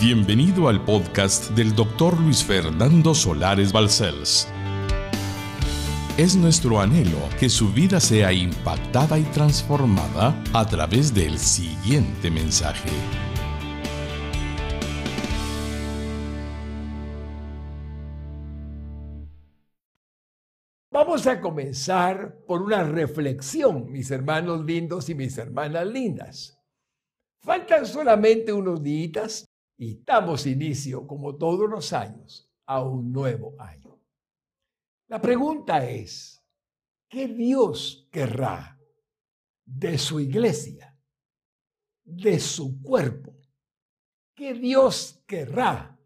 Bienvenido al podcast del doctor Luis Fernando Solares Balcells. Es nuestro anhelo que su vida sea impactada y transformada a través del siguiente mensaje. Vamos a comenzar por una reflexión, mis hermanos lindos y mis hermanas lindas. Faltan solamente unos días y damos inicio, como todos los años, a un nuevo año. La pregunta es, ¿qué Dios querrá de su iglesia, de su cuerpo? ¿Qué Dios querrá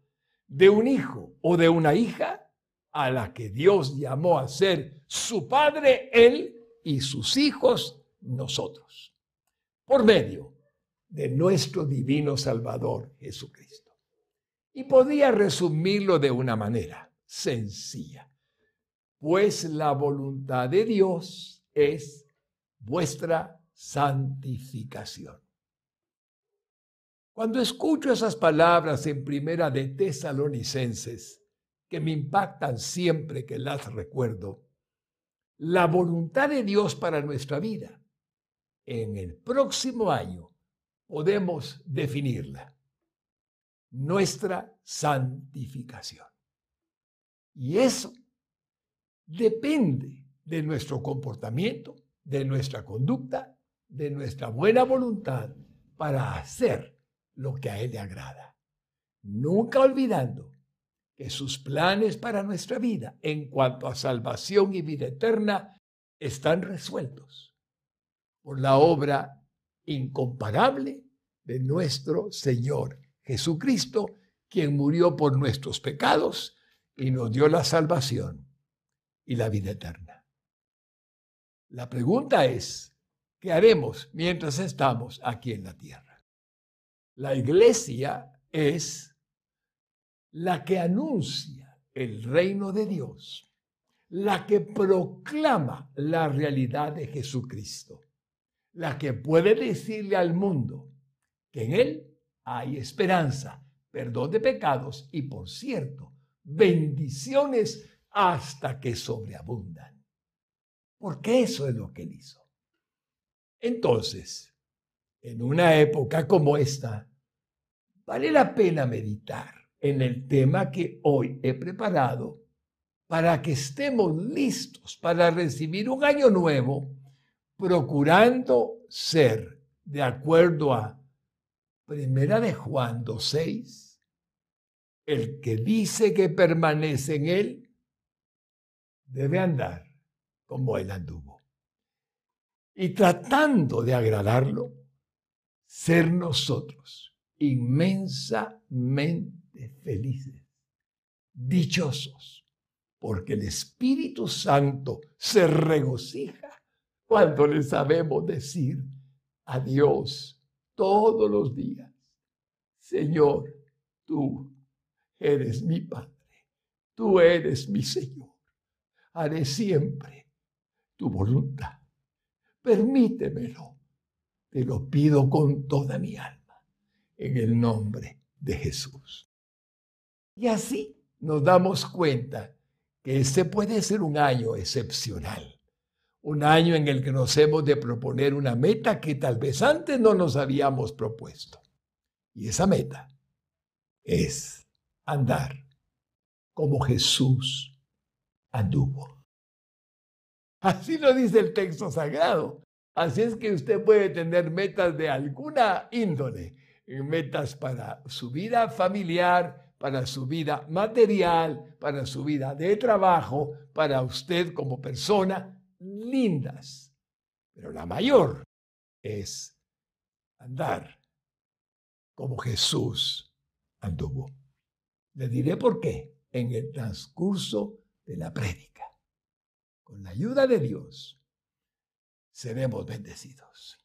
de un hijo o de una hija a la que Dios llamó a ser su padre, él y sus hijos, nosotros? Por medio de nuestro divino Salvador Jesucristo. Y podía resumirlo de una manera sencilla. Pues la voluntad de Dios es vuestra santificación. Cuando escucho esas palabras en primera de Tesalonicenses, que me impactan siempre que las recuerdo, la voluntad de Dios para nuestra vida en el próximo año podemos definirla. Nuestra santificación. Y eso depende de nuestro comportamiento, de nuestra conducta, de nuestra buena voluntad para hacer lo que a Él le agrada. Nunca olvidando que sus planes para nuestra vida en cuanto a salvación y vida eterna están resueltos por la obra incomparable de nuestro Señor Jesucristo, quien murió por nuestros pecados y nos dio la salvación y la vida eterna. La pregunta es, ¿qué haremos mientras estamos aquí en la tierra? La iglesia es la que anuncia el reino de Dios, la que proclama la realidad de Jesucristo la que puede decirle al mundo que en Él hay esperanza, perdón de pecados y, por cierto, bendiciones hasta que sobreabundan. Porque eso es lo que Él hizo. Entonces, en una época como esta, vale la pena meditar en el tema que hoy he preparado para que estemos listos para recibir un año nuevo procurando ser, de acuerdo a Primera de Juan 2.6, el que dice que permanece en él, debe andar como él anduvo. Y tratando de agradarlo, ser nosotros inmensamente felices, dichosos, porque el Espíritu Santo se regocija cuando le sabemos decir a Dios todos los días, Señor, tú eres mi Padre, tú eres mi Señor, haré siempre tu voluntad. Permítemelo, te lo pido con toda mi alma, en el nombre de Jesús. Y así nos damos cuenta que este puede ser un año excepcional un año en el que nos hemos de proponer una meta que tal vez antes no nos habíamos propuesto. Y esa meta es andar como Jesús anduvo. Así lo dice el texto sagrado. Así es que usted puede tener metas de alguna índole, metas para su vida familiar, para su vida material, para su vida de trabajo, para usted como persona, lindas, pero la mayor es andar como Jesús anduvo. Le diré por qué en el transcurso de la prédica. Con la ayuda de Dios seremos bendecidos.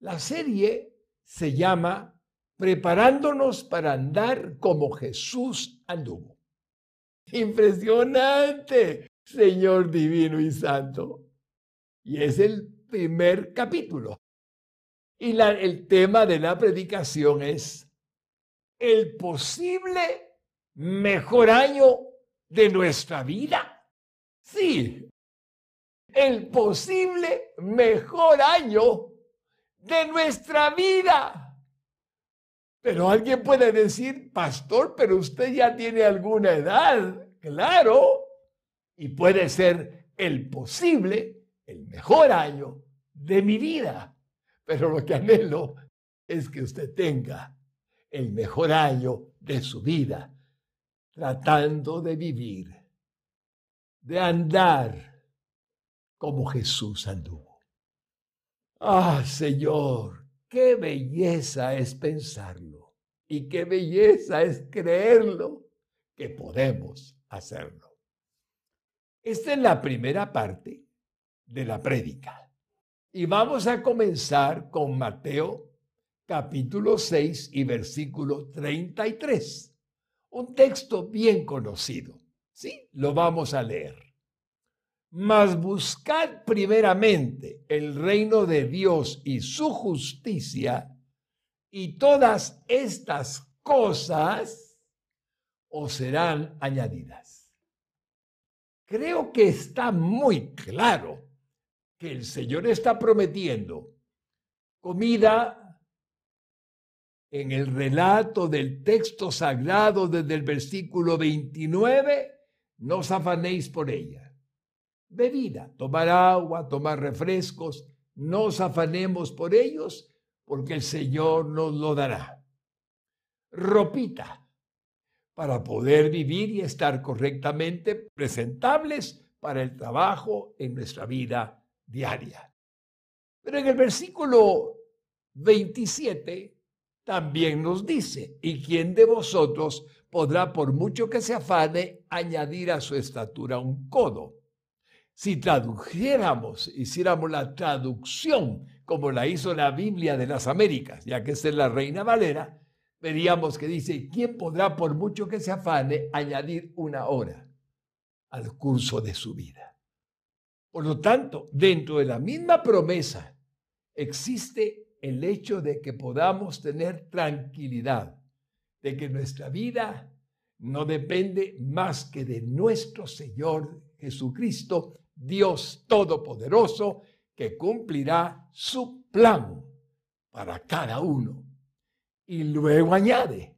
La serie se llama Preparándonos para andar como Jesús anduvo. Impresionante. Señor divino y santo. Y es el primer capítulo. Y el tema de la predicación es el posible mejor año de nuestra vida. Sí, el posible mejor año de nuestra vida. Pero alguien puede decir, pastor, pero usted ya tiene alguna edad, claro, y puede ser el posible, el mejor año de mi vida. Pero lo que anhelo es que usted tenga el mejor año de su vida, tratando de vivir, de andar como Jesús anduvo. Ah, Señor, qué belleza es pensarlo y qué belleza es creerlo que podemos hacerlo. Esta es la primera parte de la prédica. Y vamos a comenzar con Mateo capítulo 6 y versículo 33. Un texto bien conocido. Sí, lo vamos a leer. Mas buscad primeramente el reino de Dios y su justicia, y todas estas cosas os serán añadidas. Creo que está muy claro que el Señor está prometiendo comida, en el relato del texto sagrado desde el versículo 29, no os afanéis por ella. Bebida, tomar agua, tomar refrescos, no os afanemos por ellos, porque el Señor nos lo dará. Ropita, para poder vivir y estar correctamente presentables para el trabajo en nuestra vida diaria. Pero en el versículo 27 también nos dice, ¿y quién de vosotros podrá, por mucho que se afane, añadir a su estatura un codo? Si tradujéramos, hiciéramos la traducción como la hizo la Biblia de las Américas, ya que es la Reina Valera, veríamos que dice, ¿quién podrá, por mucho que se afane, añadir una hora al curso de su vida? Por lo tanto, dentro de la misma promesa existe el hecho de que podamos tener tranquilidad, de que nuestra vida no depende más que de nuestro Señor Jesucristo, Dios Todopoderoso, que cumplirá su plan para cada uno. Y luego añade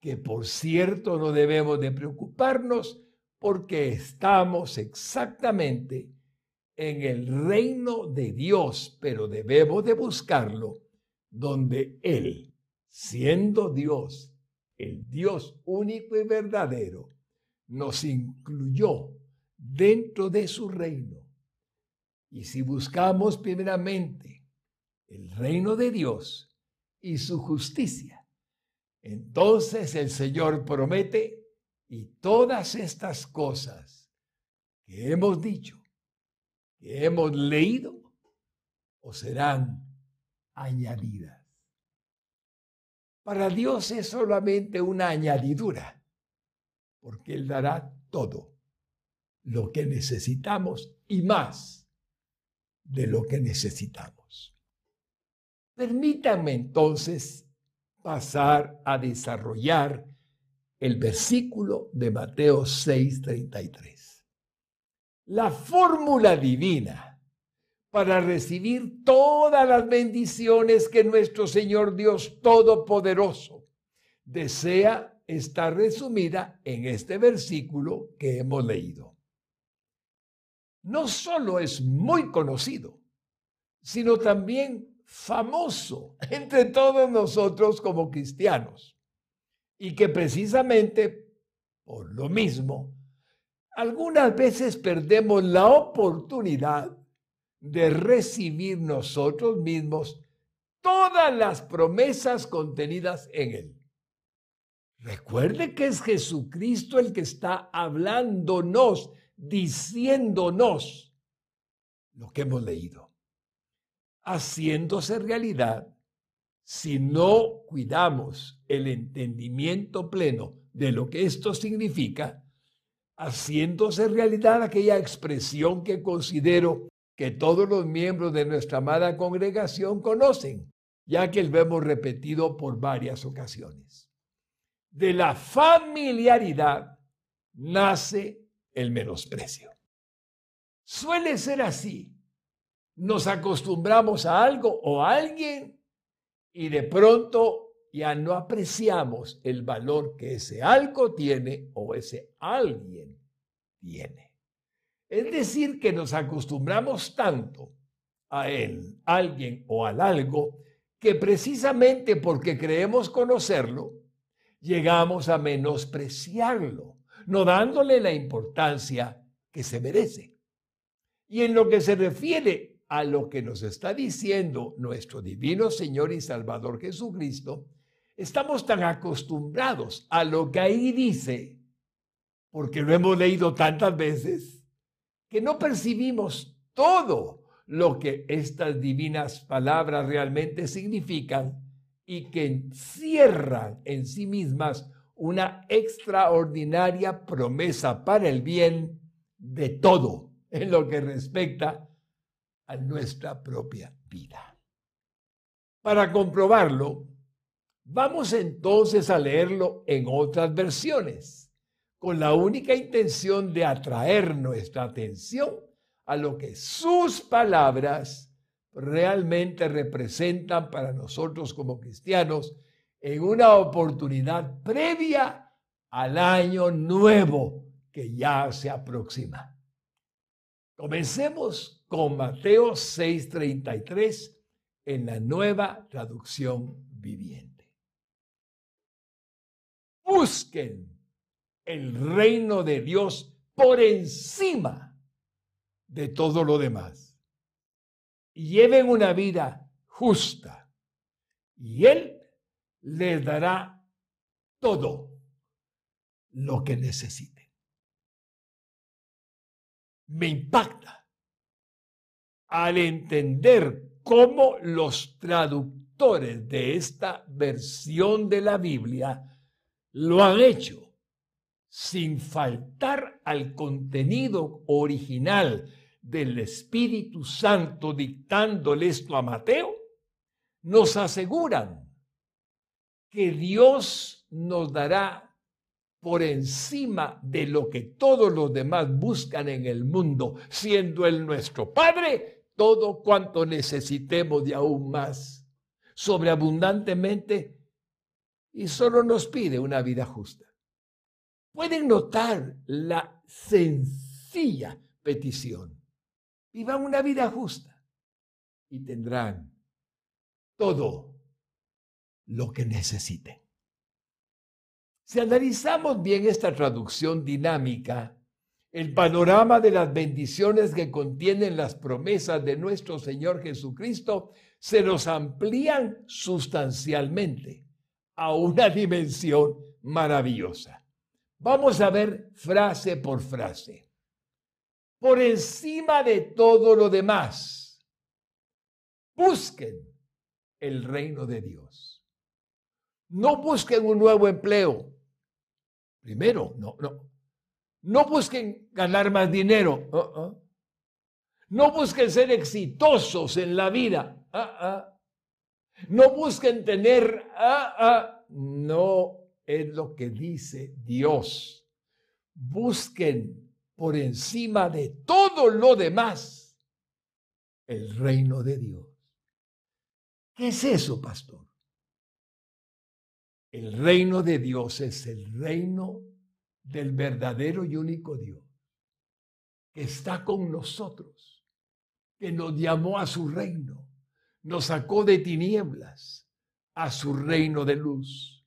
que por cierto no debemos de preocuparnos porque estamos exactamente en el reino de Dios, pero debemos de buscarlo donde Él, siendo Dios, el Dios único y verdadero, nos incluyó dentro de su reino. Y si buscamos primeramente el reino de Dios y su justicia, entonces el Señor promete y todas estas cosas que hemos dicho que hemos leído o serán añadidas. Para Dios es solamente una añadidura, porque Él dará todo lo que necesitamos y más de lo que necesitamos. Permítanme entonces pasar a desarrollar el versículo de Mateo 6:33 la fórmula divina para recibir todas las bendiciones que nuestro Señor Dios Todopoderoso desea está resumida en este versículo que hemos leído. No solo es muy conocido, sino también famoso entre todos nosotros como cristianos y que precisamente por lo mismo algunas veces perdemos la oportunidad de recibir nosotros mismos todas las promesas contenidas en él. Recuerde que es Jesucristo el que está hablándonos, diciéndonos lo que hemos leído, haciéndose realidad si no cuidamos el entendimiento pleno de lo que esto significa haciéndose realidad aquella expresión que considero que todos los miembros de nuestra amada congregación conocen, ya que lo hemos repetido por varias ocasiones. de la familiaridad nace el menosprecio. Suele ser así. Nos acostumbramos a algo o a alguien y de pronto ya no apreciamos el valor que ese algo tiene o ese alguien tiene. Es decir, que nos acostumbramos tanto a él, alguien o al algo, que precisamente porque creemos conocerlo, llegamos a menospreciarlo, no dándole la importancia que se merece. Y en lo que se refiere a lo que nos está diciendo nuestro divino Señor y Salvador Jesucristo, estamos tan acostumbrados a lo que ahí dice, porque lo hemos leído tantas veces, que no percibimos todo lo que estas divinas palabras realmente significan y que encierran en sí mismas una extraordinaria promesa para el bien de todo en lo que respecta nuestra propia vida. Para comprobarlo, vamos entonces a leerlo en otras versiones, con la única intención de atraer nuestra atención a lo que sus palabras realmente representan para nosotros como cristianos en una oportunidad previa al año nuevo que ya se aproxima. Comencemos con Mateo 6:33 en la nueva traducción viviente. Busquen el reino de Dios por encima de todo lo demás. Lleven una vida justa. Y Él les dará todo lo que necesiten. Me impacta al entender cómo los traductores de esta versión de la Biblia lo han hecho sin faltar al contenido original del Espíritu Santo dictándole esto a Mateo, nos aseguran que Dios nos dará por encima de lo que todos los demás buscan en el mundo, siendo Él nuestro Padre, todo cuanto necesitemos de aún más, sobreabundantemente, y solo nos pide una vida justa. Pueden notar la sencilla petición vivan una vida justa y tendrán todo lo que necesiten. Si analizamos bien esta traducción dinámica, el panorama de las bendiciones que contienen las promesas de nuestro Señor Jesucristo se nos amplían sustancialmente a una dimensión maravillosa. Vamos a ver frase por frase por encima de todo lo demás. Busquen el reino de Dios. No busquen un nuevo empleo. Primero, no, no. No busquen ganar más dinero. Uh-uh. No busquen ser exitosos en la vida. Uh-uh. No busquen tener. Uh-uh. No es lo que dice Dios. Busquen por encima de todo lo demás el reino de Dios. ¿Qué es eso, pastor? El reino de Dios es el reino del verdadero y único Dios, que está con nosotros, que nos llamó a su reino, nos sacó de tinieblas a su reino de luz,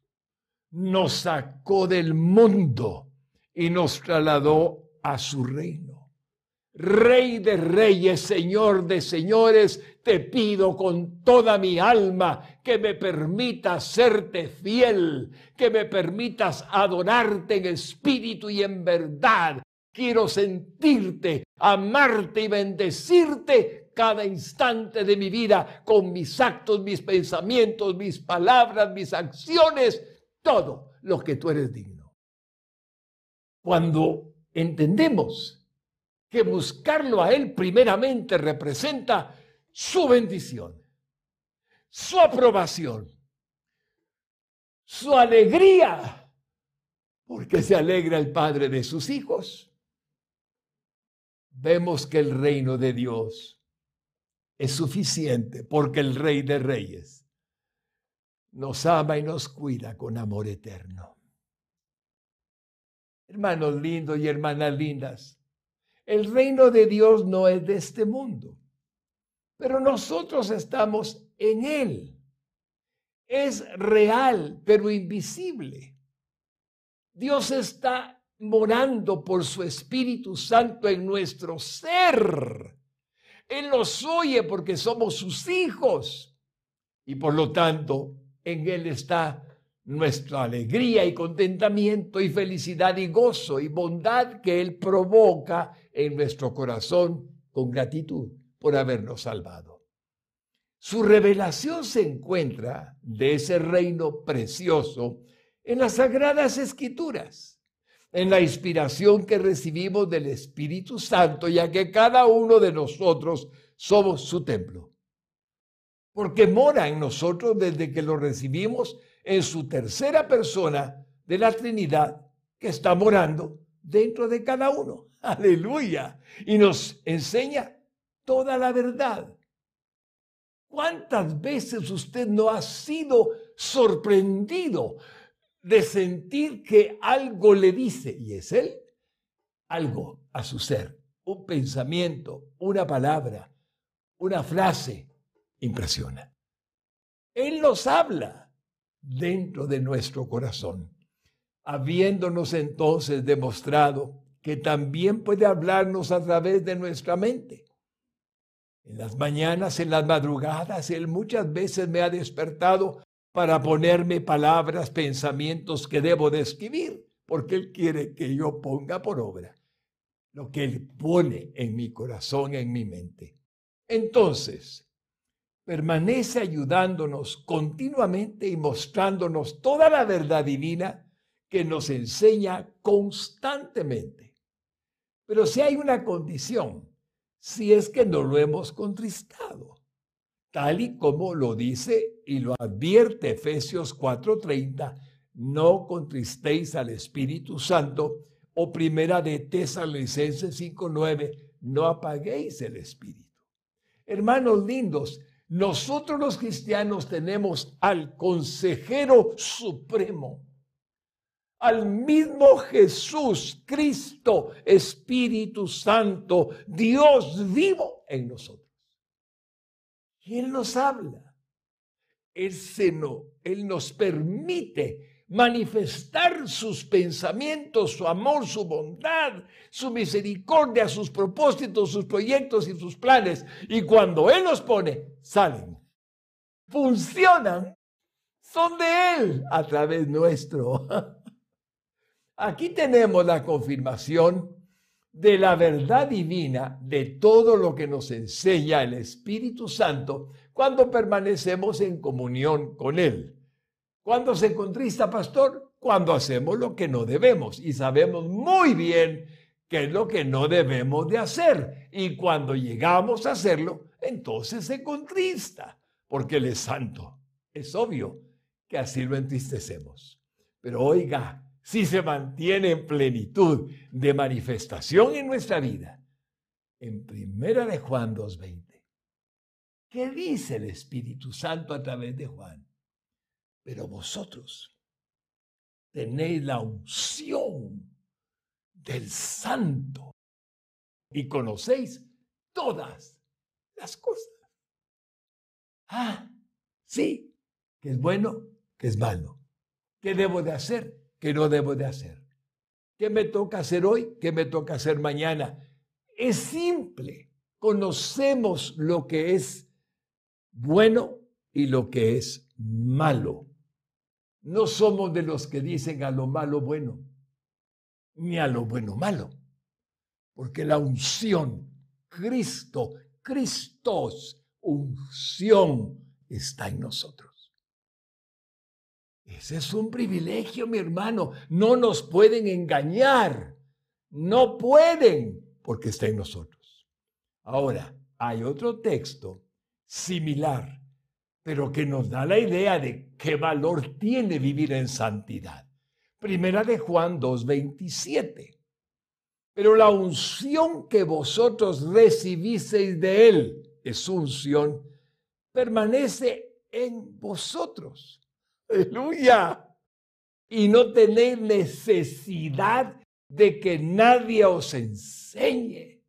nos sacó del mundo y nos trasladó a su reino. Rey de reyes, Señor de señores, te pido con toda mi alma que me permitas serte fiel, que me permitas adorarte en espíritu y en verdad. Quiero sentirte, amarte y bendecirte cada instante de mi vida con mis actos, mis pensamientos, mis palabras, mis acciones, todo lo que tú eres digno. Cuando entendemos que buscarlo a Él primeramente representa su bendición, su aprobación, su alegría porque se alegra el Padre de sus hijos. Vemos que el reino de Dios es suficiente porque el Rey de Reyes nos ama y nos cuida con amor eterno. Hermanos lindos y hermanas lindas, el reino de Dios no es de este mundo, pero nosotros estamos en él. Es real, pero invisible. Dios está morando por su Espíritu Santo en nuestro ser. Él nos oye porque somos sus hijos y por lo tanto en Él está nuestra alegría y contentamiento y felicidad y gozo y bondad que Él provoca en nuestro corazón con gratitud por habernos salvado. Su revelación se encuentra de ese reino precioso en las sagradas escrituras, en la inspiración que recibimos del Espíritu Santo, ya que cada uno de nosotros somos su templo. Porque mora en nosotros desde que lo recibimos en su tercera persona de la Trinidad que está morando dentro de cada uno. Aleluya. Y nos enseña toda la verdad. ¿Cuántas veces usted no ha sido sorprendido de sentir que algo le dice, y es él, algo a su ser, un pensamiento, una palabra, una frase, impresiona. Él nos habla dentro de nuestro corazón, habiéndonos entonces demostrado que también puede hablarnos a través de nuestra mente. En las mañanas, en las madrugadas, Él muchas veces me ha despertado para ponerme palabras, pensamientos que debo de escribir, porque Él quiere que yo ponga por obra lo que Él pone en mi corazón, en mi mente. Entonces, permanece ayudándonos continuamente y mostrándonos toda la verdad divina que nos enseña constantemente. Pero si hay una condición, si es que no lo hemos contristado, tal y como lo dice y lo advierte Efesios 4:30, no contristéis al Espíritu Santo, o primera de Tesalonicenses 5:9, no apaguéis el Espíritu. Hermanos lindos, nosotros los cristianos tenemos al consejero supremo, al mismo Jesús, Cristo, Espíritu Santo, Dios vivo en nosotros. Y Él nos habla. Él, se no, él nos permite manifestar sus pensamientos, su amor, su bondad, su misericordia, sus propósitos, sus proyectos y sus planes. Y cuando Él los pone, salen, funcionan, son de Él a través nuestro. Aquí tenemos la confirmación de la verdad divina de todo lo que nos enseña el Espíritu Santo cuando permanecemos en comunión con Él. ¿Cuándo se contrista, pastor? Cuando hacemos lo que no debemos y sabemos muy bien qué es lo que no debemos de hacer. Y cuando llegamos a hacerlo, entonces se contrista, porque Él es santo. Es obvio que así lo entristecemos. Pero oiga, si se mantiene en plenitud de manifestación en nuestra vida, en primera de Juan 2.20, ¿qué dice el Espíritu Santo a través de Juan? Pero vosotros tenéis la unción del santo y conocéis todas las cosas. Ah, sí, que es bueno, que es malo. ¿Qué debo de hacer? ¿Qué no debo de hacer? ¿Qué me toca hacer hoy? ¿Qué me toca hacer mañana? Es simple. Conocemos lo que es bueno y lo que es malo. No somos de los que dicen a lo malo bueno, ni a lo bueno malo, porque la unción, Cristo, Cristos, unción está en nosotros. Ese es un privilegio, mi hermano. No nos pueden engañar. No pueden, porque está en nosotros. Ahora, hay otro texto similar pero que nos da la idea de qué valor tiene vivir en santidad. Primera de Juan 2.27. Pero la unción que vosotros recibisteis de él, es unción, permanece en vosotros. Aleluya. Y no tenéis necesidad de que nadie os enseñe.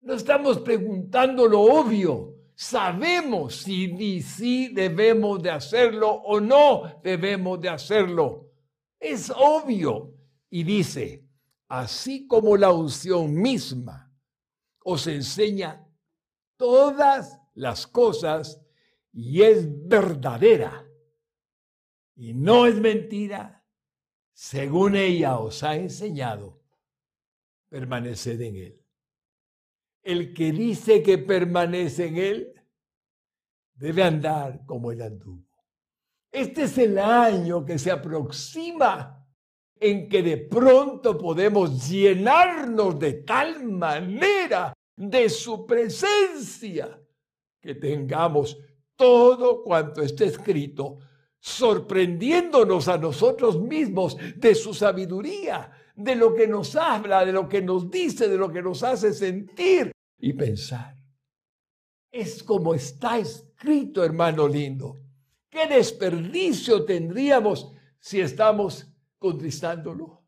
No estamos preguntando lo obvio. Sabemos si, si debemos de hacerlo o no debemos de hacerlo. Es obvio. Y dice, así como la unción misma os enseña todas las cosas y es verdadera y no es mentira, según ella os ha enseñado, permaneced en él. El que dice que permanece en él debe andar como él anduvo. Este es el año que se aproxima en que de pronto podemos llenarnos de tal manera de su presencia que tengamos todo cuanto esté escrito, sorprendiéndonos a nosotros mismos de su sabiduría, de lo que nos habla, de lo que nos dice, de lo que nos hace sentir y pensar. Es como está escrito, hermano lindo. ¿Qué desperdicio tendríamos si estamos contristándolo?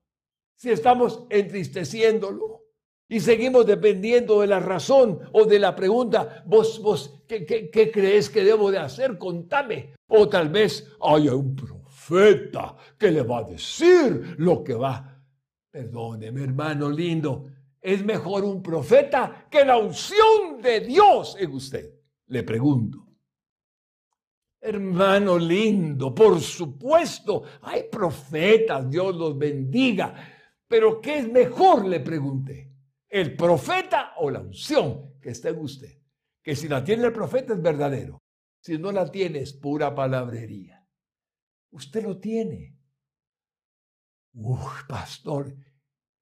Si estamos entristeciéndolo y seguimos dependiendo de la razón o de la pregunta, vos, vos, ¿qué, qué, crees que debo de hacer? Contame. O tal vez haya un profeta que le va a decir lo que va. Perdóneme, hermano lindo, es mejor un profeta que la unción de Dios en usted. Le pregunto. Hermano lindo, por supuesto, hay profetas, Dios los bendiga, pero ¿qué es mejor? Le pregunté. ¿El profeta o la unción que está en usted? Que si la tiene el profeta es verdadero, si no la tiene es pura palabrería. Usted lo tiene. Uf, pastor,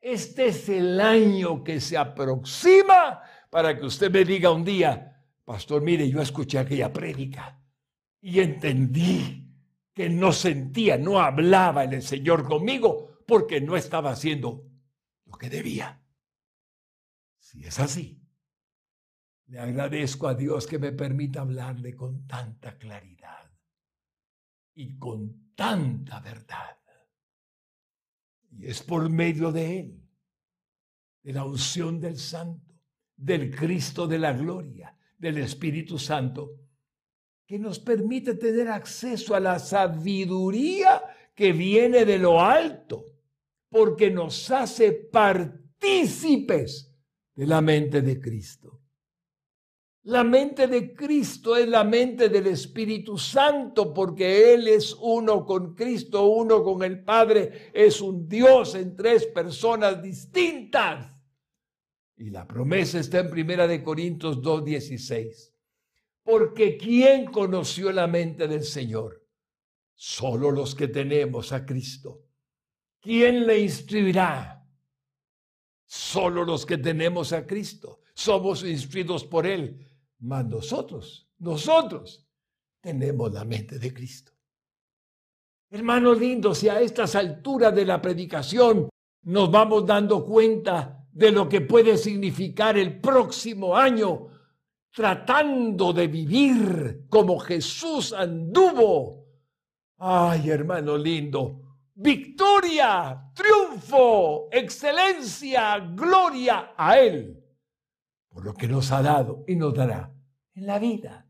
este es el año que se aproxima para que usted me diga un día, pastor, mire, yo escuché aquella prédica y entendí que no sentía, no hablaba el Señor conmigo porque no estaba haciendo lo que debía. Si es así, le agradezco a Dios que me permita hablarle con tanta claridad y con tanta verdad. Y es por medio de Él, de la unción del Santo, del Cristo de la gloria, del Espíritu Santo, que nos permite tener acceso a la sabiduría que viene de lo alto, porque nos hace partícipes de la mente de Cristo. La mente de Cristo es la mente del Espíritu Santo porque Él es uno con Cristo, uno con el Padre, es un Dios en tres personas distintas. Y la promesa está en Primera de Corintios 2:16. Porque ¿quién conoció la mente del Señor? Solo los que tenemos a Cristo. ¿Quién le instruirá? Solo los que tenemos a Cristo. Somos instruidos por Él. Mas nosotros, nosotros tenemos la mente de Cristo. Hermanos lindos, si a estas alturas de la predicación nos vamos dando cuenta de lo que puede significar el próximo año tratando de vivir como Jesús anduvo. Ay, hermano lindo, victoria, triunfo, excelencia, gloria a Él, por lo que nos ha dado y nos dará en la vida.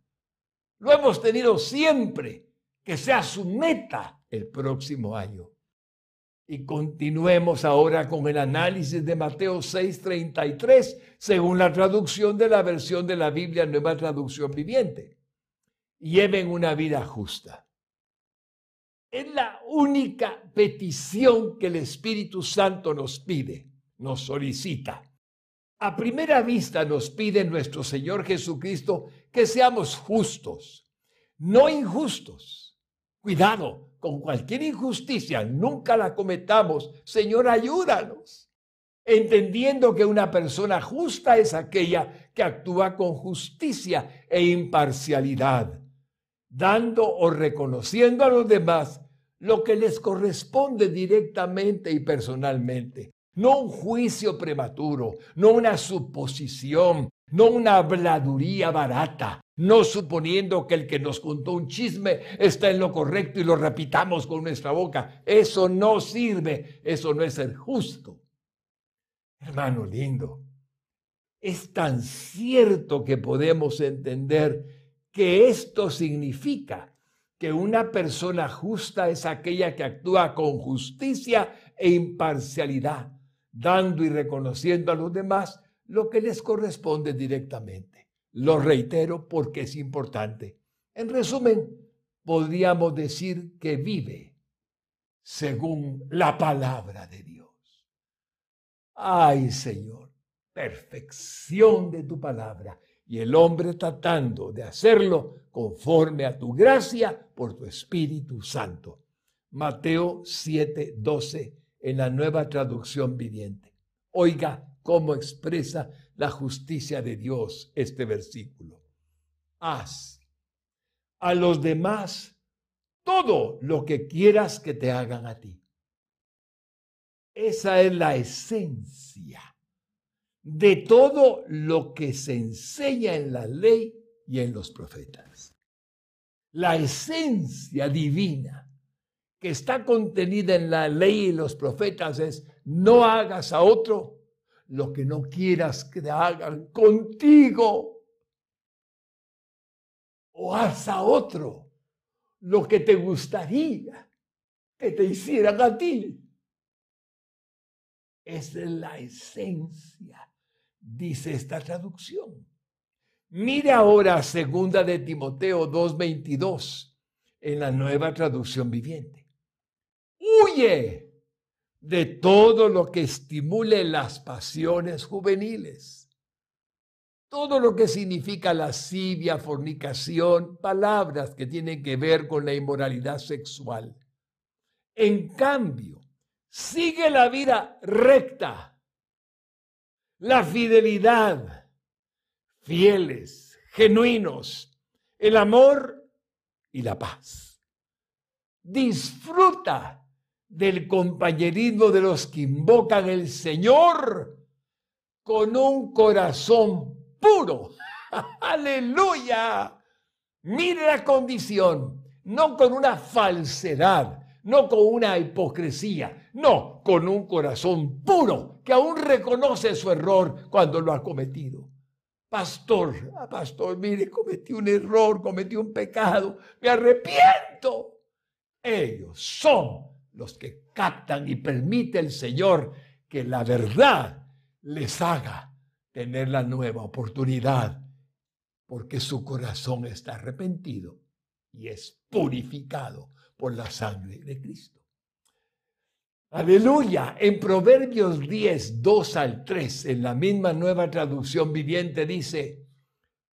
Lo hemos tenido siempre, que sea su meta el próximo año. Y continuemos ahora con el análisis de Mateo 6:33, según la traducción de la versión de la Biblia Nueva Traducción Viviente. Lleven una vida justa. Es la única petición que el Espíritu Santo nos pide, nos solicita. A primera vista nos pide nuestro Señor Jesucristo que seamos justos, no injustos. Cuidado, con cualquier injusticia, nunca la cometamos. Señor, ayúdanos. Entendiendo que una persona justa es aquella que actúa con justicia e imparcialidad, dando o reconociendo a los demás lo que les corresponde directamente y personalmente. No un juicio prematuro, no una suposición, no una habladuría barata, no suponiendo que el que nos contó un chisme está en lo correcto y lo repitamos con nuestra boca. Eso no sirve, eso no es ser justo. Hermano lindo, es tan cierto que podemos entender que esto significa que una persona justa es aquella que actúa con justicia e imparcialidad, dando y reconociendo a los demás lo que les corresponde directamente. Lo reitero porque es importante. En resumen, podríamos decir que vive según la palabra de Dios. Ay, Señor, perfección de tu palabra y el hombre tratando de hacerlo conforme a tu gracia por tu Espíritu Santo. Mateo 7, 12 en la nueva traducción viviente. Oiga cómo expresa la justicia de Dios este versículo. Haz a los demás todo lo que quieras que te hagan a ti. Esa es la esencia de todo lo que se enseña en la ley y en los profetas. La esencia divina que está contenida en la ley y los profetas es no hagas a otro lo que no quieras que hagan contigo. O haz a otro lo que te gustaría que te hicieran a ti. Es la esencia dice esta traducción. Mire ahora segunda de Timoteo 2:22 en la nueva traducción viviente. Huye de todo lo que estimule las pasiones juveniles. Todo lo que significa lascivia, fornicación, palabras que tienen que ver con la inmoralidad sexual. En cambio, sigue la vida recta la fidelidad, fieles, genuinos, el amor y la paz. Disfruta del compañerismo de los que invocan el Señor con un corazón puro. Aleluya. Mire la condición, no con una falsedad, no con una hipocresía, no, con un corazón puro que aún reconoce su error cuando lo ha cometido. Pastor, ah, pastor, mire, cometí un error, cometí un pecado, me arrepiento. Ellos son los que captan y permite el Señor que la verdad les haga tener la nueva oportunidad, porque su corazón está arrepentido y es purificado por la sangre de Cristo. Aleluya. En Proverbios 10, 2 al 3, en la misma nueva traducción viviente dice,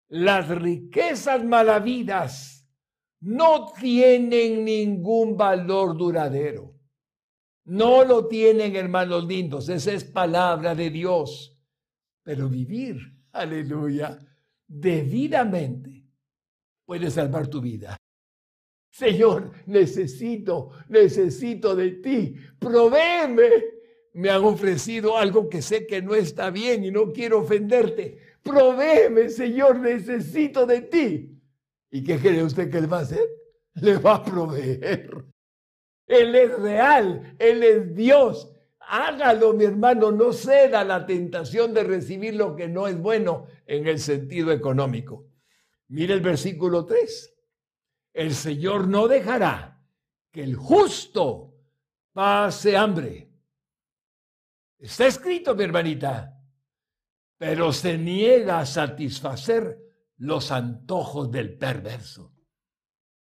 las riquezas malavidas no tienen ningún valor duradero. No lo tienen, hermanos lindos. Esa es palabra de Dios. Pero vivir, aleluya, debidamente puede salvar tu vida. Señor, necesito, necesito de ti, provéeme. Me han ofrecido algo que sé que no está bien y no quiero ofenderte. Provéeme, Señor, necesito de ti. ¿Y qué cree usted que Él va a hacer? Le va a proveer. Él es real, Él es Dios. Hágalo, mi hermano, no ceda la tentación de recibir lo que no es bueno en el sentido económico. Mire el versículo 3 el Señor no dejará que el justo pase hambre. Está escrito, mi hermanita, pero se niega a satisfacer los antojos del perverso.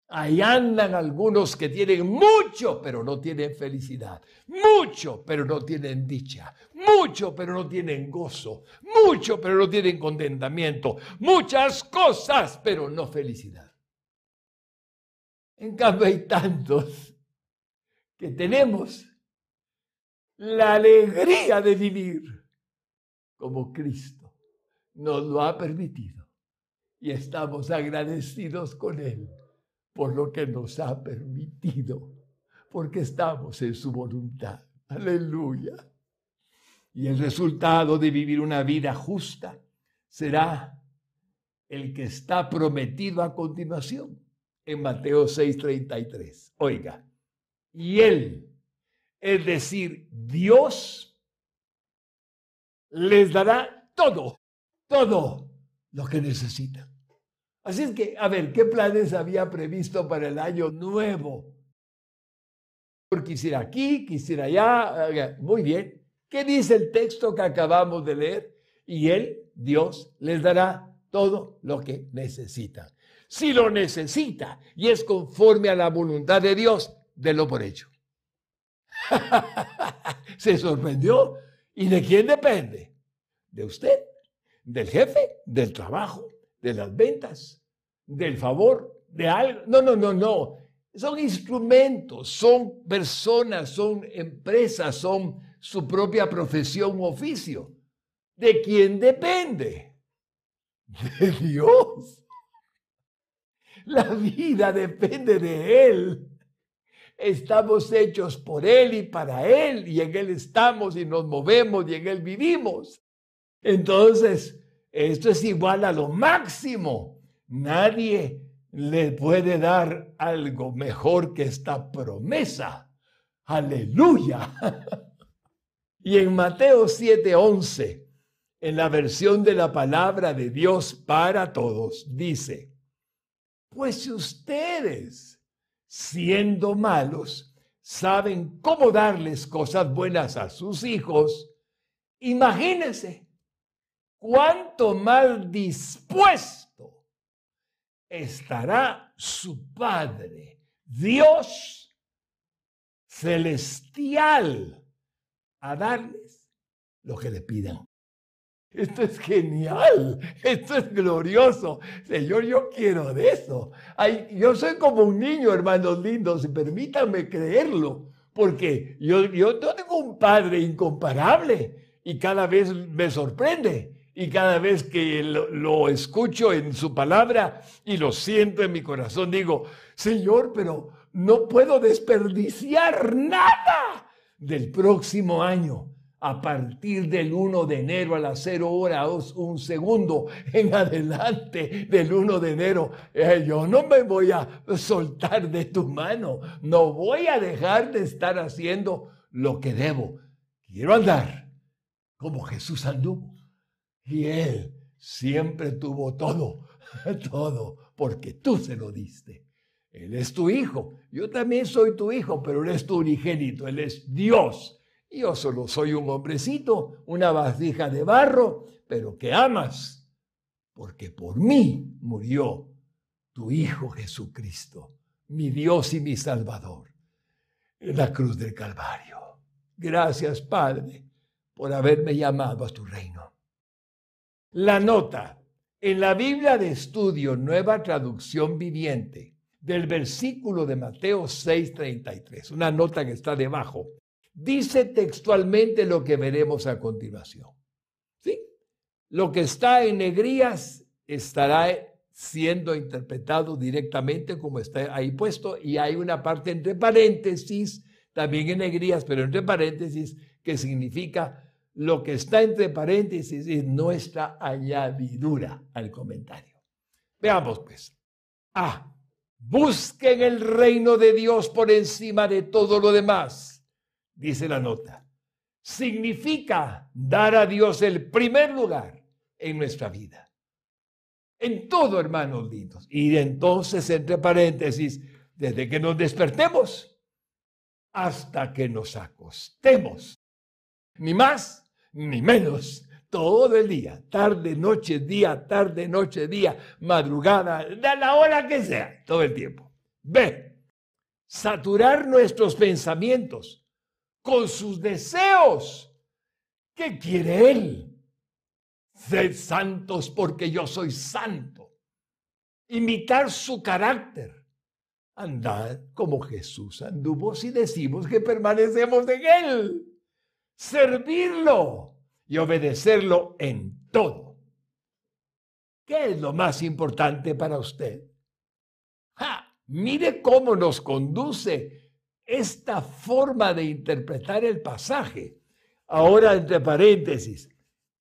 Ahí andan algunos que tienen mucho, pero no tienen felicidad. Mucho, pero no tienen dicha. Mucho, pero no tienen gozo. Mucho, pero no tienen contentamiento. Muchas cosas, pero no felicidad. En cambio hay tantos que tenemos la alegría de vivir como Cristo nos lo ha permitido. Y estamos agradecidos con Él por lo que nos ha permitido, porque estamos en su voluntad. Aleluya. Y el resultado de vivir una vida justa será el que está prometido a continuación en Mateo 6:33. Oiga, y él, es decir, Dios, les dará todo, todo lo que necesitan. Así es que, a ver, ¿qué planes había previsto para el año nuevo? Quisiera aquí, quisiera allá. Muy bien. ¿Qué dice el texto que acabamos de leer? Y Él, Dios, les dará todo lo que necesitan. Si lo necesita y es conforme a la voluntad de Dios, délo por hecho. Se sorprendió. ¿Y de quién depende? De usted, del jefe, del trabajo, de las ventas, del favor, de algo. No, no, no, no. Son instrumentos, son personas, son empresas, son su propia profesión u oficio. ¿De quién depende? De Dios. La vida depende de Él. Estamos hechos por Él y para Él, y en Él estamos y nos movemos y en Él vivimos. Entonces, esto es igual a lo máximo. Nadie le puede dar algo mejor que esta promesa. Aleluya. y en Mateo 7:11, en la versión de la palabra de Dios para todos, dice, pues si ustedes, siendo malos, saben cómo darles cosas buenas a sus hijos, imagínense cuánto más dispuesto estará su Padre, Dios celestial, a darles lo que le pidan. Esto es genial, esto es glorioso. Señor, yo quiero de eso. Ay, yo soy como un niño, hermanos lindos, permítanme creerlo, porque yo, yo tengo un Padre incomparable y cada vez me sorprende. Y cada vez que lo, escucho en su palabra y lo siento en mi corazón, digo, Señor, pero no puedo desperdiciar nada del próximo año a partir del 1 de enero a las 0 horas, un segundo en adelante del 1 de enero, eh, yo no me voy a soltar de tu mano, no voy a dejar de estar haciendo lo que debo. Quiero andar como Jesús anduvo. Y Él siempre tuvo todo, todo, porque tú se lo diste. Él es tu hijo. Yo también soy tu hijo, pero Él es tu unigénito. Él es Dios yo solo soy un hombrecito, una vasija de barro, pero que amas, porque por mí murió tu Hijo Jesucristo, mi Dios y mi Salvador, en la cruz del Calvario. Gracias, Padre, por haberme llamado a tu reino. La nota en la Biblia de estudio, nueva traducción viviente, del versículo de Mateo 6:33, una nota que está debajo dice textualmente lo que veremos a continuación. ¿Sí? Lo que está en negrías estará siendo interpretado directamente como está ahí puesto y hay una parte entre paréntesis, también en negrías, pero entre paréntesis, que significa lo que está entre paréntesis es nuestra añadidura al comentario. Veamos pues. Ah, busquen el reino de Dios por encima de todo lo demás dice la nota, significa dar a Dios el primer lugar en nuestra vida. En todo, hermanos lindos. Y entonces, entre paréntesis, desde que nos despertemos hasta que nos acostemos. Ni más ni menos. Todo el día, tarde, noche, día, tarde, noche, día, madrugada, de la hora que sea, todo el tiempo. B. Saturar nuestros pensamientos con sus deseos. ¿Qué quiere Él? Sed santos porque yo soy santo. Imitar su carácter. Andar como Jesús anduvo si decimos que permanecemos en Él. Servirlo y obedecerlo en todo. ¿Qué es lo más importante para usted? ¡Ja! Mire cómo nos conduce esta forma de interpretar el pasaje. Ahora, entre paréntesis,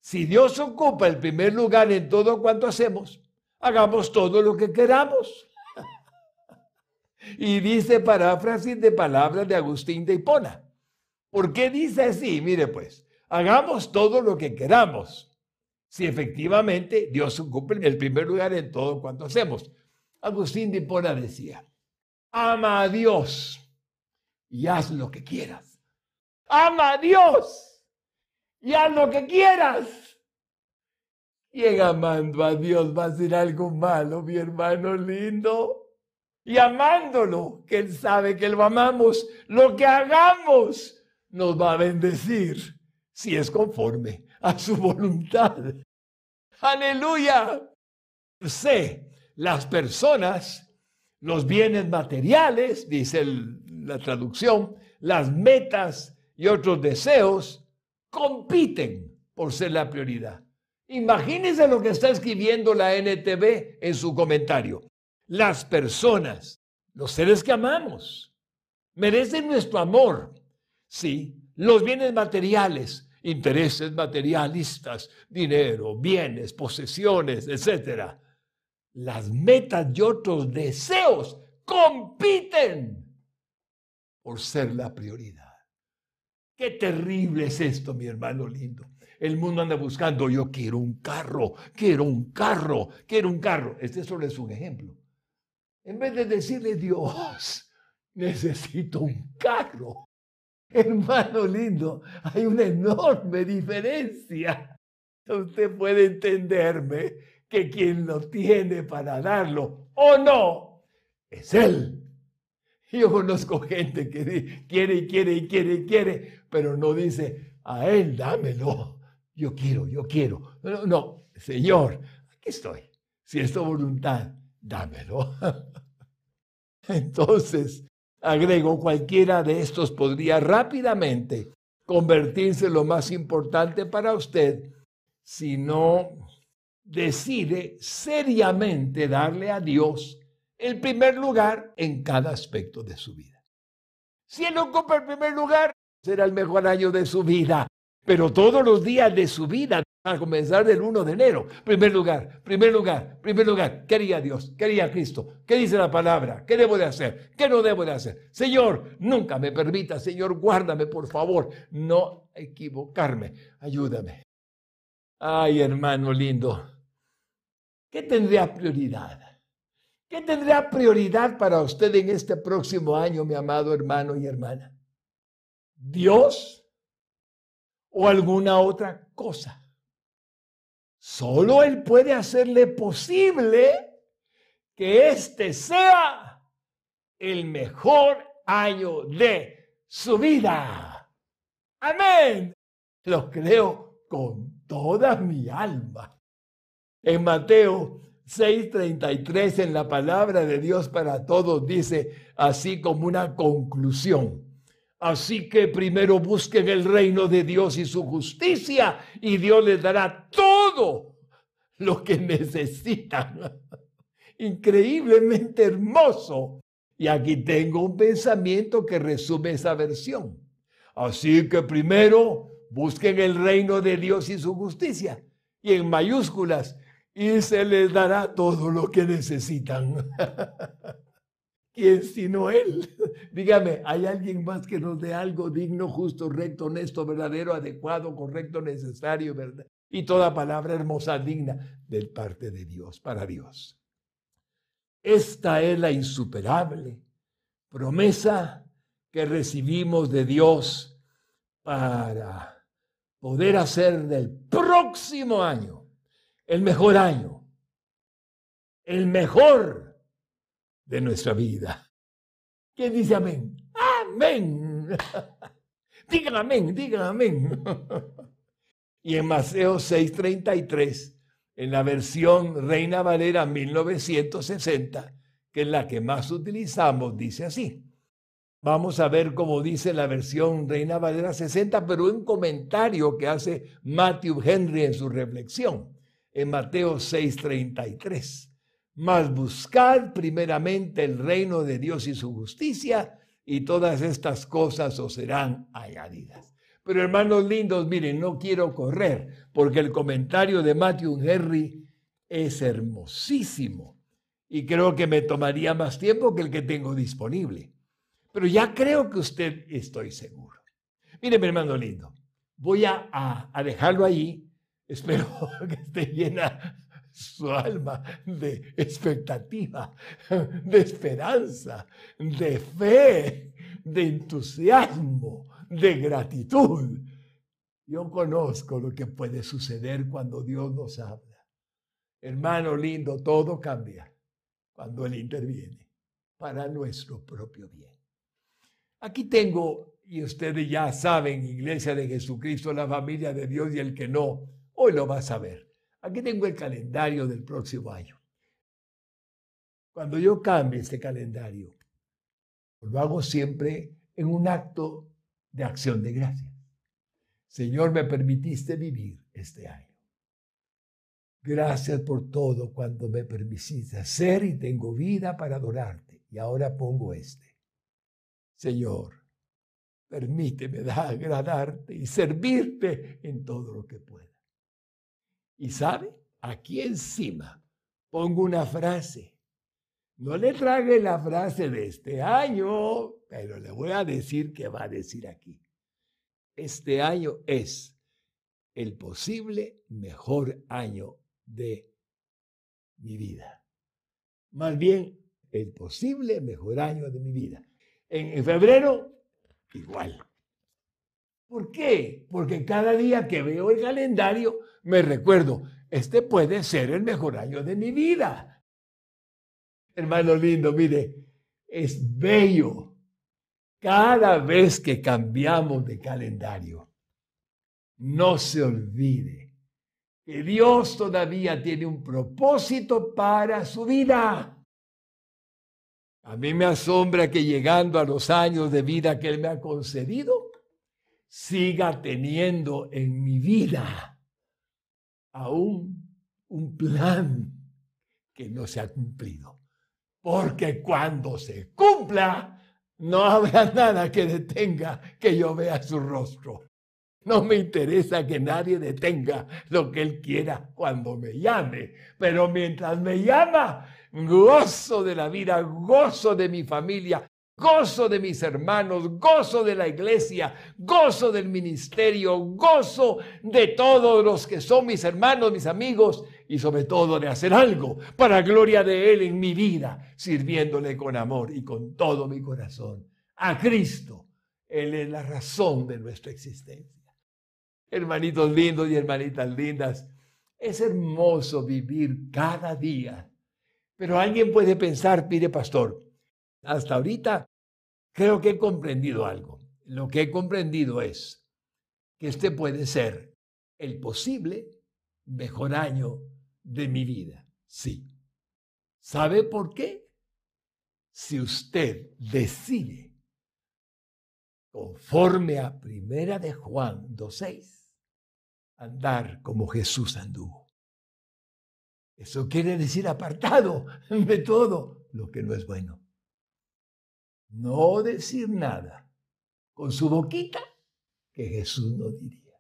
si Dios ocupa el primer lugar en todo cuanto hacemos, hagamos todo lo que queramos. y dice paráfrasis de palabras de Agustín de Hipona. ¿Por qué dice así? Mire pues, hagamos todo lo que queramos. Si efectivamente Dios ocupa el primer lugar en todo cuanto hacemos. Agustín de Hipona decía, ama a Dios y haz lo que quieras. Ama a Dios y haz lo que quieras. ¿Quién amando a Dios va a hacer algo malo, mi hermano lindo? Y amándolo, que Él sabe que lo amamos, lo que hagamos nos va a bendecir si es conforme a su voluntad. Aleluya. Sé, las personas, los bienes materiales, dice la traducción, las metas y otros deseos compiten por ser la prioridad. Imagínense lo que está escribiendo la NTV en su comentario. Las personas, los seres que amamos, merecen nuestro amor. Sí, los bienes materiales, intereses materialistas, dinero, bienes, posesiones, etc. Las metas y otros deseos compiten por ser la prioridad. Qué terrible es esto, mi hermano lindo. El mundo anda buscando, yo quiero un carro, quiero un carro, quiero un carro. Este solo es un ejemplo. En vez de decirle, Dios, necesito un carro. Hermano lindo, hay una enorme diferencia. Usted puede entenderme que quien lo tiene para darlo o no es Él. Yo conozco gente que quiere y quiere y quiere y quiere, pero no dice, a Él dámelo. Yo quiero, yo quiero. No, no, Señor, aquí estoy. Si es tu voluntad, dámelo. Entonces, agrego, cualquiera de estos podría rápidamente convertirse en lo más importante para usted si no decide seriamente darle a Dios el primer lugar en cada aspecto de su vida. Si él ocupa el primer lugar, será el mejor año de su vida. Pero todos los días de su vida, a comenzar del 1 de enero, primer lugar, primer lugar, primer lugar, quería Dios, quería Cristo, ¿qué dice la palabra? ¿Qué debo de hacer? ¿Qué no debo de hacer? Señor, nunca me permita, Señor, guárdame, por favor, no equivocarme, ayúdame. Ay, hermano lindo, ¿qué tendría prioridad? ¿Qué tendría prioridad para usted en este próximo año, mi amado hermano y hermana? ¿Dios? O alguna otra cosa. Solo Él puede hacerle posible que este sea el mejor año de su vida. Amén. Lo creo con toda mi alma. En Mateo 6:33, en la palabra de Dios para todos, dice así como una conclusión. Así que primero busquen el reino de Dios y su justicia y Dios les dará todo lo que necesitan. Increíblemente hermoso. Y aquí tengo un pensamiento que resume esa versión. Así que primero busquen el reino de Dios y su justicia. Y en mayúsculas, y se les dará todo lo que necesitan. ¿Quién sino Él? Dígame, ¿hay alguien más que nos dé algo digno, justo, recto, honesto, verdadero, adecuado, correcto, necesario, verdad? Y toda palabra hermosa, digna de parte de Dios, para Dios. Esta es la insuperable promesa que recibimos de Dios para poder hacer del próximo año el mejor año, el mejor de nuestra vida. ¿Quién dice amén? Amén. digan amén, digan amén. y en Mateo 6:33, en la versión Reina Valera 1960, que es la que más utilizamos, dice así. Vamos a ver cómo dice la versión Reina Valera 60, pero un comentario que hace Matthew Henry en su reflexión, en Mateo 6:33. Mas buscad primeramente el reino de Dios y su justicia, y todas estas cosas os serán añadidas. Pero hermanos lindos, miren, no quiero correr porque el comentario de Matthew Henry es hermosísimo y creo que me tomaría más tiempo que el que tengo disponible. Pero ya creo que usted estoy seguro. Mire, mi hermano lindo, voy a, a, dejarlo ahí. Espero que esté llena su alma de expectativa, de esperanza, de fe, de entusiasmo, de gratitud. Yo conozco lo que puede suceder cuando Dios nos habla. Hermano lindo, todo cambia cuando Él interviene para nuestro propio bien. Aquí tengo, y ustedes ya saben, Iglesia de Jesucristo, la familia de Dios y el que no, hoy lo va a saber. Aquí tengo el calendario del próximo año. Cuando yo cambie este calendario, lo hago siempre en un acto de acción de gracias. Señor, me permitiste vivir este año. Gracias por todo cuando me permitiste hacer y tengo vida para adorarte. Y ahora pongo este. Señor, permíteme agradarte y servirte en todo lo que pueda. Y sabe, aquí encima pongo una frase. No le trague la frase de este año, pero le voy a decir qué va a decir aquí. Este año es el posible mejor año de mi vida. Más bien, el posible mejor año de mi vida. En, febrero, igual. ¿Por qué? Porque cada día que veo el calendario me recuerdo, este puede ser el mejor año de mi vida. Hermano lindo, mire, es bello cada vez que cambiamos de calendario. No se olvide que Dios todavía tiene un propósito para su vida. A mí me asombra que llegando a los años de vida que Él me ha concedido, siga teniendo en mi vida aún un plan que no se ha cumplido. Porque cuando se cumpla, no habrá nada que detenga que yo vea su rostro. No me interesa que nadie detenga lo que Él quiera cuando me llame, pero mientras me llama, gozo de la vida, gozo de mi familia, gozo de mis hermanos, gozo de la iglesia, gozo del ministerio, gozo de todos los que son mis hermanos, mis amigos y sobre todo de hacer algo para gloria de Él en mi vida, sirviéndole con amor y con todo mi corazón. A Cristo, Él es la razón de nuestra existencia. Hermanitos lindos y hermanitas lindas, es hermoso vivir cada día pero alguien puede pensar, pide pastor, hasta ahorita creo que he comprendido algo. Lo que he comprendido es que este puede ser el posible mejor año de mi vida. Sí. ¿Sabe por qué? Si usted decide, conforme a Primera de Juan 2.6, andar como Jesús anduvo. Eso quiere decir apartado de todo lo que no es bueno. No decir nada con su boquita que Jesús no diría.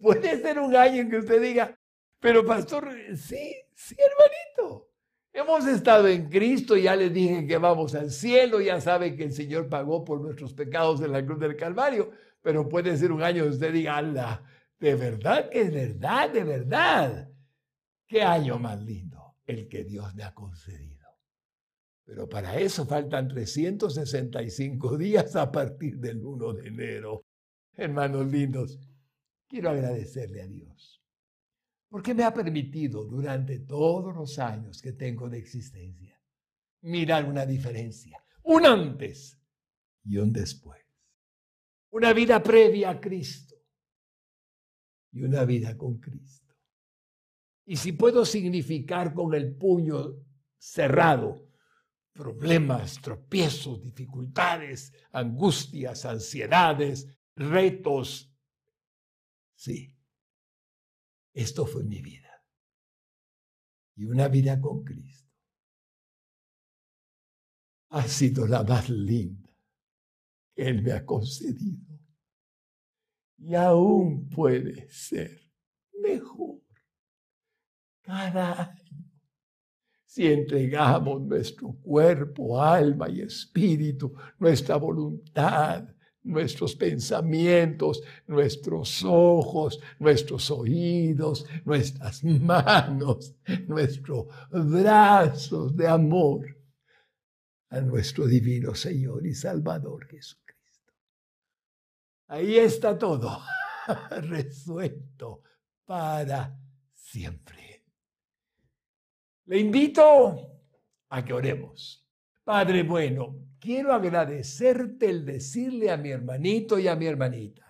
Puede ser un año en que usted diga, pero pastor, sí, sí, hermanito. Hemos estado en Cristo, ya les dije que vamos al cielo, ya sabe que el Señor pagó por nuestros pecados en la cruz del Calvario, pero puede ser un año que usted diga, de verdad que es verdad, de verdad. Qué año más lindo el que Dios me ha concedido. Pero para eso faltan 365 días a partir del 1 de enero. Hermanos lindos, quiero agradecerle a Dios porque me ha permitido durante todos los años que tengo de existencia mirar una diferencia, un antes y un después. Una vida previa a Cristo y una vida con Cristo. Y si puedo significar con el puño cerrado problemas, tropiezos, dificultades, angustias, ansiedades, retos, sí, esto fue mi vida. Y una vida con Cristo ha sido la más linda Él me ha concedido. Y aún puede ser mejor cada si entregamos nuestro cuerpo, alma y espíritu, nuestra voluntad, nuestros pensamientos, nuestros ojos, nuestros oídos, nuestras manos, nuestros brazos de amor a nuestro divino Señor y Salvador Jesucristo. Ahí está todo resuelto para siempre. Le invito a que oremos. Padre bueno, quiero agradecerte el decirle a mi hermanito y a mi hermanita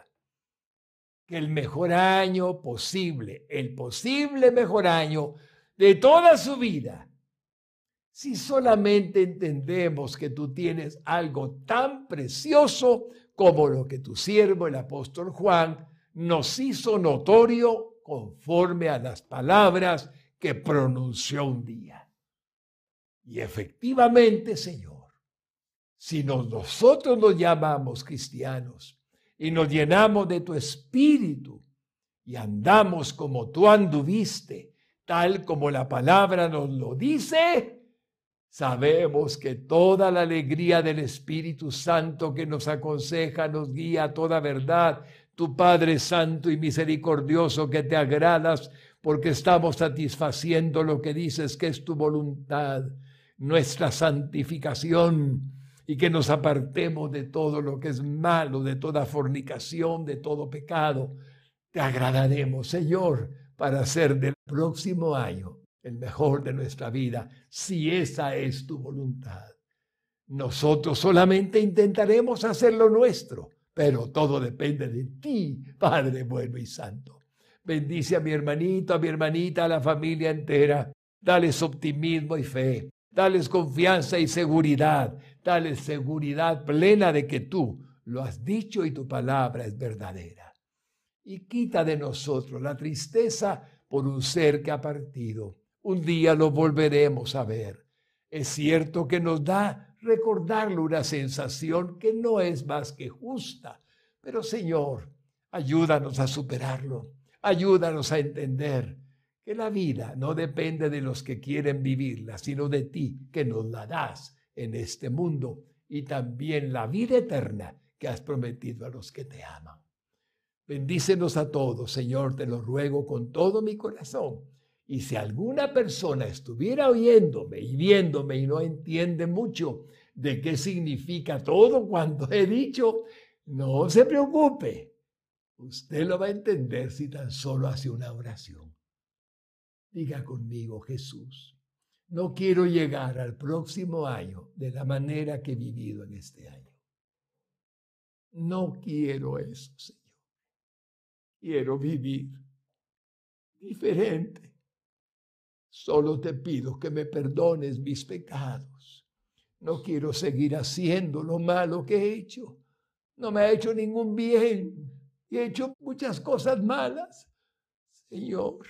que el mejor año posible, el posible mejor año de toda su vida, si solamente entendemos que tú tienes algo tan precioso como lo que tu siervo, el apóstol Juan, nos hizo notorio conforme a las palabras que pronunció un día. Y efectivamente, Señor, si nosotros nos llamamos cristianos y nos llenamos de tu espíritu y andamos como tú anduviste, tal como la palabra nos lo dice, Sabemos que toda la alegría del Espíritu Santo que nos aconseja, nos guía a toda verdad, tu Padre Santo y misericordioso que te agradas porque estamos satisfaciendo lo que dices que es tu voluntad, nuestra santificación y que nos apartemos de todo lo que es malo, de toda fornicación, de todo pecado. Te agradaremos, Señor, para hacer del próximo año el mejor de nuestra vida, si esa es tu voluntad. Nosotros solamente intentaremos hacer lo nuestro, pero todo depende de ti, Padre bueno y santo. Bendice a mi hermanito, a mi hermanita, a la familia entera. Dales optimismo y fe. Dales confianza y seguridad. Dales seguridad plena de que tú lo has dicho y tu palabra es verdadera. Y quita de nosotros la tristeza por un ser que ha partido un día lo volveremos a ver. Es cierto que nos da recordarlo una sensación que no es más que justa, pero Señor, ayúdanos a superarlo, ayúdanos a entender que la vida no depende de los que quieren vivirla, sino de ti que nos la das en este mundo y también la vida eterna que has prometido a los que te aman. Bendícenos a todos, Señor, te lo ruego con todo mi corazón y si alguna persona estuviera oyéndome y viéndome y no entiende mucho de qué significa todo cuando he dicho, no se preocupe. Usted lo va a entender si tan solo hace una oración. Diga conmigo, Jesús, no quiero llegar al próximo año de la manera que he vivido en este año. No quiero eso, Señor. Quiero vivir diferente Solo te pido que me perdones mis pecados. No quiero seguir haciendo lo malo que he hecho. No me ha hecho ningún bien y he hecho muchas cosas malas. Señor,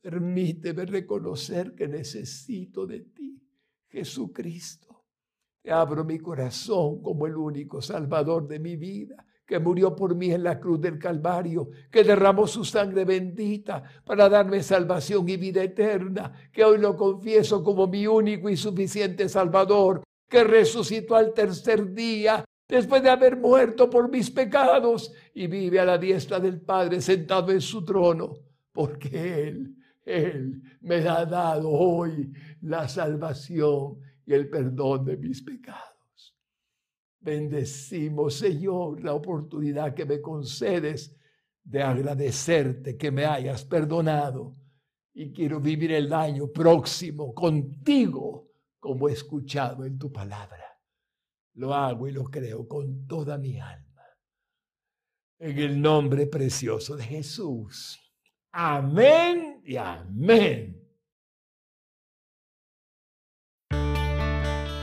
permíteme reconocer que necesito de ti, Jesucristo. Te abro mi corazón como el único Salvador de mi vida que murió por mí en la cruz del Calvario, que derramó su sangre bendita para darme salvación y vida eterna, que hoy lo confieso como mi único y suficiente Salvador, que resucitó al tercer día después de haber muerto por mis pecados y vive a la diestra del Padre sentado en su trono, porque Él, Él me ha dado hoy la salvación y el perdón de mis pecados. Bendecimos, Señor, la oportunidad que me concedes de agradecerte que me hayas perdonado y quiero vivir el año próximo contigo como he escuchado en tu palabra. Lo hago y lo creo con toda mi alma. En el nombre precioso de Jesús. Amén y amén.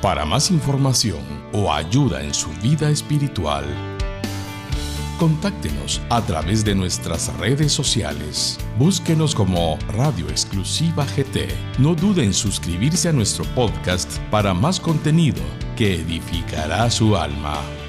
Para más información o ayuda en su vida espiritual, contáctenos a través de nuestras redes sociales. Búsquenos como Radio Exclusiva GT. No duden en suscribirse a nuestro podcast para más contenido que edificará su alma.